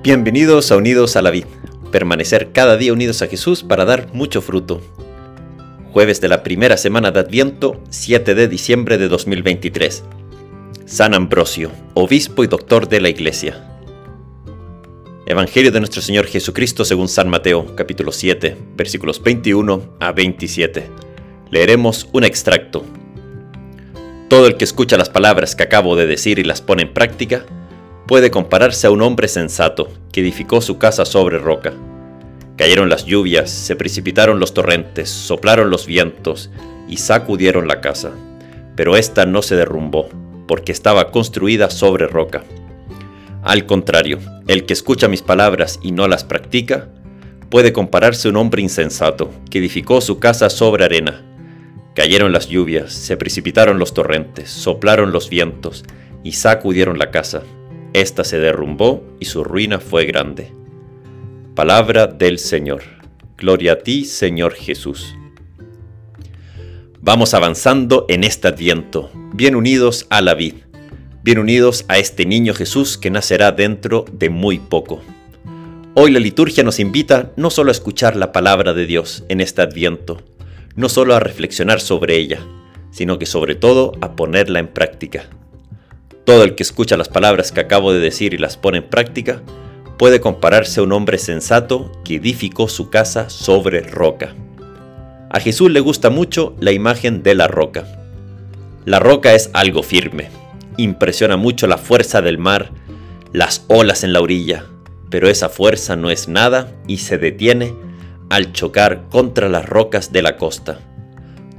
Bienvenidos a Unidos a la Vid, permanecer cada día unidos a Jesús para dar mucho fruto. Jueves de la primera semana de Adviento, 7 de diciembre de 2023. San Ambrosio, obispo y doctor de la Iglesia. Evangelio de nuestro Señor Jesucristo según San Mateo, capítulo 7, versículos 21 a 27. Leeremos un extracto. Todo el que escucha las palabras que acabo de decir y las pone en práctica, puede compararse a un hombre sensato que edificó su casa sobre roca. Cayeron las lluvias, se precipitaron los torrentes, soplaron los vientos y sacudieron la casa. Pero ésta no se derrumbó, porque estaba construida sobre roca. Al contrario, el que escucha mis palabras y no las practica, puede compararse a un hombre insensato que edificó su casa sobre arena. Cayeron las lluvias, se precipitaron los torrentes, soplaron los vientos y sacudieron la casa esta se derrumbó y su ruina fue grande. Palabra del Señor. Gloria a ti, Señor Jesús. Vamos avanzando en este adviento, bien unidos a la vid, bien unidos a este niño Jesús que nacerá dentro de muy poco. Hoy la liturgia nos invita no solo a escuchar la palabra de Dios en este adviento, no solo a reflexionar sobre ella, sino que sobre todo a ponerla en práctica. Todo el que escucha las palabras que acabo de decir y las pone en práctica puede compararse a un hombre sensato que edificó su casa sobre roca. A Jesús le gusta mucho la imagen de la roca. La roca es algo firme, impresiona mucho la fuerza del mar, las olas en la orilla, pero esa fuerza no es nada y se detiene al chocar contra las rocas de la costa.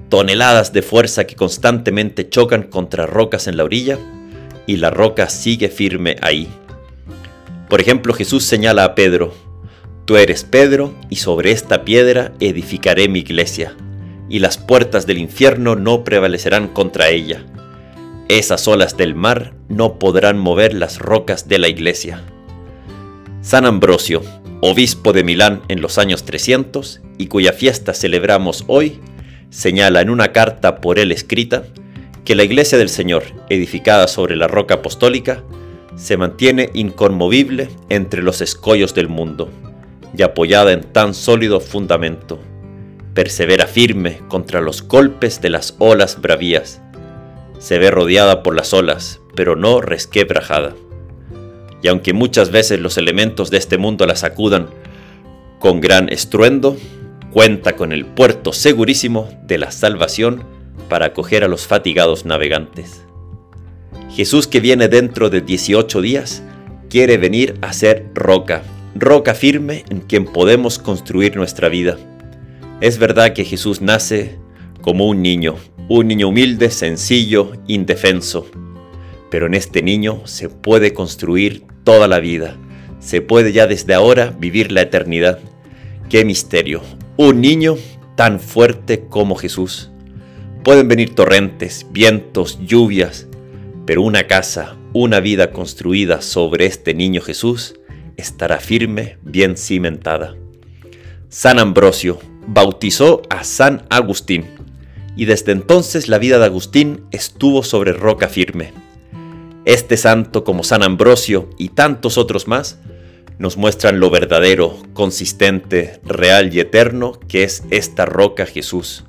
Toneladas de fuerza que constantemente chocan contra rocas en la orilla y la roca sigue firme ahí. Por ejemplo, Jesús señala a Pedro, Tú eres Pedro, y sobre esta piedra edificaré mi iglesia, y las puertas del infierno no prevalecerán contra ella. Esas olas del mar no podrán mover las rocas de la iglesia. San Ambrosio, obispo de Milán en los años 300, y cuya fiesta celebramos hoy, señala en una carta por él escrita, que la iglesia del Señor, edificada sobre la roca apostólica, se mantiene inconmovible entre los escollos del mundo y apoyada en tan sólido fundamento. Persevera firme contra los golpes de las olas bravías. Se ve rodeada por las olas, pero no resquebrajada. Y aunque muchas veces los elementos de este mundo la sacudan con gran estruendo, cuenta con el puerto segurísimo de la salvación para acoger a los fatigados navegantes. Jesús que viene dentro de 18 días quiere venir a ser roca, roca firme en quien podemos construir nuestra vida. Es verdad que Jesús nace como un niño, un niño humilde, sencillo, indefenso. Pero en este niño se puede construir toda la vida, se puede ya desde ahora vivir la eternidad. ¡Qué misterio! Un niño tan fuerte como Jesús. Pueden venir torrentes, vientos, lluvias, pero una casa, una vida construida sobre este niño Jesús estará firme, bien cimentada. San Ambrosio bautizó a San Agustín y desde entonces la vida de Agustín estuvo sobre roca firme. Este santo como San Ambrosio y tantos otros más nos muestran lo verdadero, consistente, real y eterno que es esta roca Jesús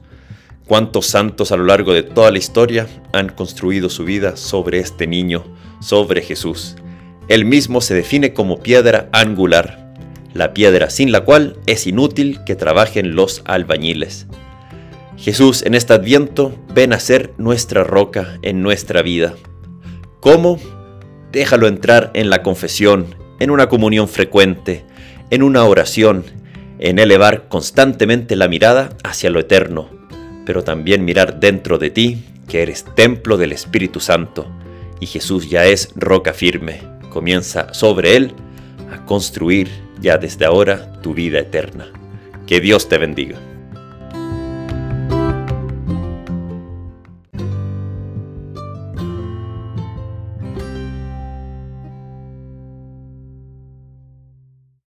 cuántos santos a lo largo de toda la historia han construido su vida sobre este niño, sobre Jesús. Él mismo se define como piedra angular, la piedra sin la cual es inútil que trabajen los albañiles. Jesús en este adviento ven a ser nuestra roca en nuestra vida. ¿Cómo? Déjalo entrar en la confesión, en una comunión frecuente, en una oración, en elevar constantemente la mirada hacia lo eterno pero también mirar dentro de ti que eres templo del Espíritu Santo y Jesús ya es roca firme. Comienza sobre él a construir ya desde ahora tu vida eterna. Que Dios te bendiga.